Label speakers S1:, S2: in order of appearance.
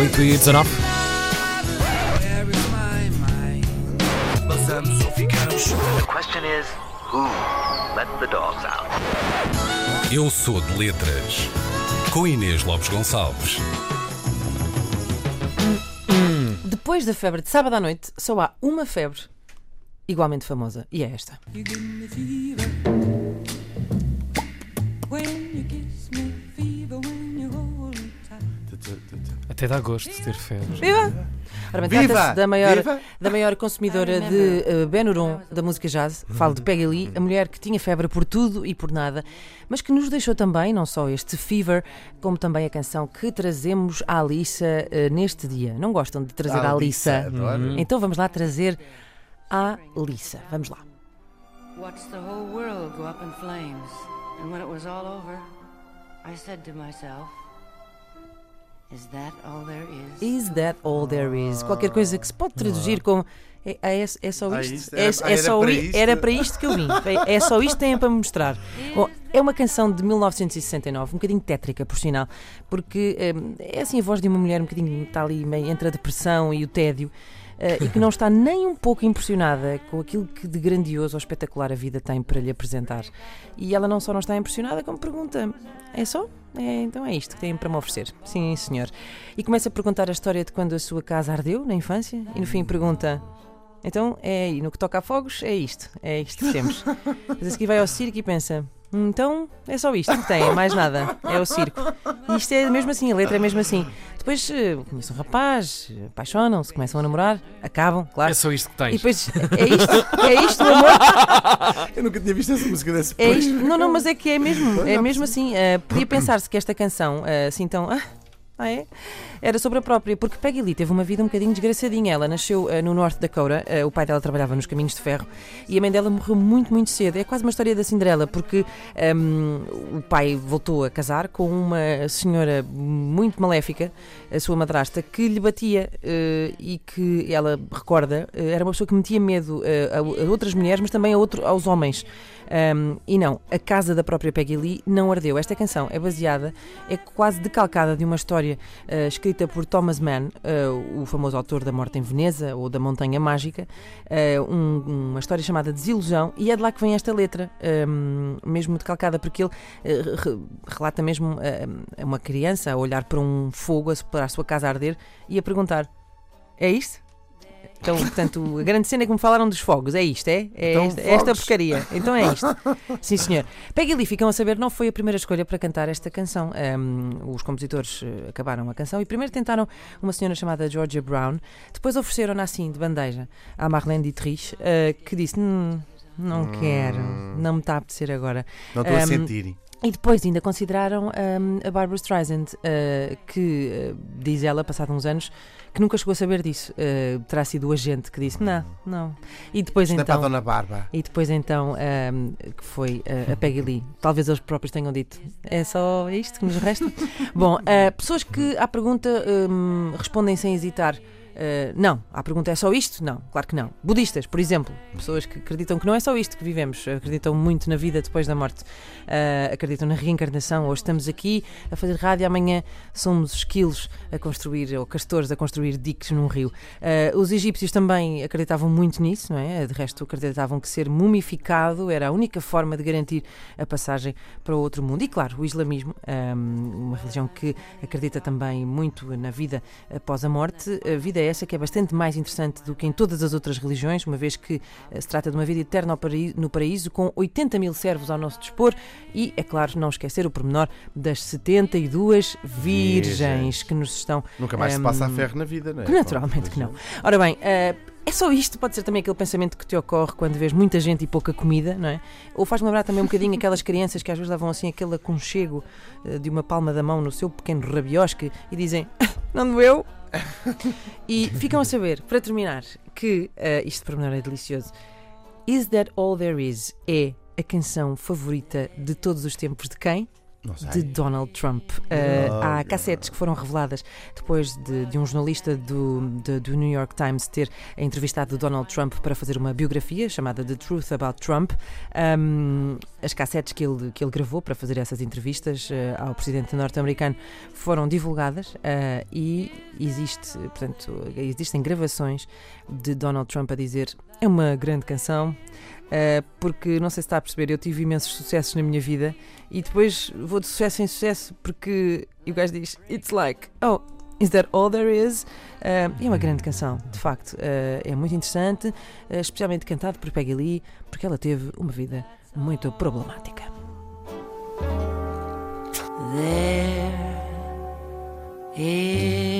S1: 8 e 19.
S2: Passamos ou ficamos.
S3: The question is, who let the dogs out?
S4: Eu sou de letras. Com Inês Lopes Gonçalves.
S5: Depois da febre de sábado à noite, só há uma febre igualmente famosa, e é esta.
S6: You give me fever
S1: Até dá gosto de ter febre.
S5: Viva! Ora bem,
S7: Viva!
S5: trata-se da maior,
S7: Viva!
S5: da maior consumidora de uh, Benuron da música jazz, falo de Peggy Lee, a mulher que tinha febre por tudo e por nada, mas que nos deixou também, não só este Fever, como também a canção que trazemos à Alissa uh, neste dia. Não gostam de trazer a Alissa?
S7: adoro.
S5: Então vamos lá trazer a Alissa. Vamos lá.
S8: watched the whole world go up in flames. And when it was all over, I said to myself, Is that all there is?
S5: Is that all there is? Qualquer coisa que se pode traduzir como é, é, é só
S7: Ah,
S5: isto? É,
S7: Era-
S5: é
S7: era
S5: só
S7: para
S5: i-
S7: isto?
S5: era para isto que eu vim. É, é só isto que têm para me mostrar. Bom, é uma canção de 1969, um bocadinho tétrica, por sinal, porque hum, é assim a voz de uma mulher um bocadinho está ali meio entre a depressão e o tédio. eh, e que não está nem um pouco impressionada com aquilo que de grandioso ou espetacular a vida tem para lhe apresentar. E ela não só não está impressionada, como pergunta: é só? É, então é isto que têm para me oferecer. Sim, senhor. E começa a perguntar a história de quando a sua casa ardeu na infância e no fim pergunta. Então, é aí, no que toca a fogos, é isto, é isto que temos. Mas a seguir vai ao circo e pensa: "Hum, então é só isto que tem, é mais nada, é o circo. E isto é mesmo assim, a letra é mesmo assim. Depois eh, conhece um rapaz, eh, apaixonam-se, começam a namorar, acabam, claro.
S1: É só isto que
S5: E
S1: tens.
S5: depois é isto, é isto, meu amor.
S7: Eu nunca tinha visto essa música desse
S5: É isto. Não, não, mas é que é mesmo, é mesmo assim. eh, podia pensar-se que esta canção, eh, assim tão. Ah, ah, é? Era sobre a própria, porque Peggy Lee teve uma vida um bocadinho desgraçadinha. Ela nasceu eh, no Norte Dakota, eh, o pai dela trabalhava nos caminhos de ferro e a mãe dela morreu muito, muito cedo. É quase uma história da Cinderela, porque ehm, o pai voltou a casar com uma senhora muito maléfica, a sua madrasta, que lhe batia eh, e que ela recorda, era uma pessoa que metia medo a, a outras mulheres, mas também a outro, aos homens. Um, e não, a casa da própria Peggy Lee não ardeu. Esta canção é baseada, é quase decalcada de uma história uh, escrita por Thomas Mann, uh, o famoso autor da Morte em Veneza ou da Montanha Mágica, uh, um- uma história chamada Desilusão, e é de lá que vem esta letra, um, mesmo decalcada, porque ele re- relata mesmo uma criança a olhar para um fogo, a- a sua casa arder e a perguntar: É isto? Então, portanto, a grande cena é que me falaram dos fogos, é isto, é? É
S7: Então,
S5: esta, esta porcaria. Então é isto. Sim, senhor. Peggy Lee, ficam a saber, não foi a primeira escolha para cantar esta canção. Um, os compositores eh, acabaram a canção e primeiro tentaram uma senhora chamada Georgia Brown, depois ofereceram-na assim, de bandeja, à Marlene Dietrich, eh, que disse: "Hum, Não quero, não me está a apetecer agora.
S7: Não estou a
S5: Um,
S7: sentir.
S5: E depois ainda consideraram hum, a Barbara Streisand, uh, que uh, diz ela, passado uns anos, que nunca chegou a saber disso. Uh, terá sido o agente que disse: não, não. E depois
S7: Isto é
S5: então.
S7: Dona.
S5: E depois então hum, que foi a Peggy Lee. Talvez eles próprios tenham dito. É só isto que nos resta? Bom, pessoas que à pergunta hum, respondem sem hesitar. Uh, não, à pergunta é só isto? Não, claro que não. Budistas, por exemplo, pessoas que acreditam que não é só isto que vivemos, acreditam muito na vida depois da morte, Uh, acreditam na reencarnação. Hoje estamos aqui a fazer rádio, amanhã somos esquilos a construir, ou castores a construir diques num rio. Uh, os egípcios também acreditavam muito nisso, não é? De resto, acreditavam que ser mumificado era a única forma de garantir a passagem para o outro mundo. E claro, o islamismo, um, uma religião que acredita também muito na vida após a morte, a vida é essa que é bastante mais interessante do que em todas as outras religiões, uma vez que eh, se trata de uma vida eterna no paraíso, com 80 mil servos ao nosso dispor e, é claro, não esquecer o pormenor das 72 virgens
S7: Virgens.
S5: que nos estão.
S7: Nunca mais se
S5: hum,
S7: passa a ferro na vida, não é?
S5: naturalmente que não. Ora bem, eh, é só isto, pode ser também aquele pensamento que te ocorre quando vês muita gente e pouca comida, não é? Ou faz-me lembrar também um bocadinho aquelas crianças que às vezes levam assim aquele aconchego eh, de uma palma da mão no seu pequeno rabiosque e dizem não doeu? E ficam a saber, para terminar, que eh, isto para menor é delicioso. Is That All There Is é a canção favorita de todos os tempos de quem? De Donald Trump. Uh, há cassetes que foram reveladas depois de, de um jornalista do, de- do New York Times ter entrevistado Donald Trump para fazer uma biografia chamada The Truth About Trump. Um, as cassetes que ele, que ele gravou para fazer essas entrevistas uh, ao presidente norte-americano foram divulgadas uh, e existe, portanto, existem gravações de Donald Trump a dizer é uma grande canção. Uh, porque não sei se está a perceber, eu tive imensos sucessos na minha vida e depois vou de sucesso em sucesso porque o gajo diz It's like, oh, is that all there is? Uh, é uma grande canção, de facto. Uh, é muito interessante, uh, especialmente cantado por Peggy Lee, porque ela teve uma vida muito problemática.
S8: There is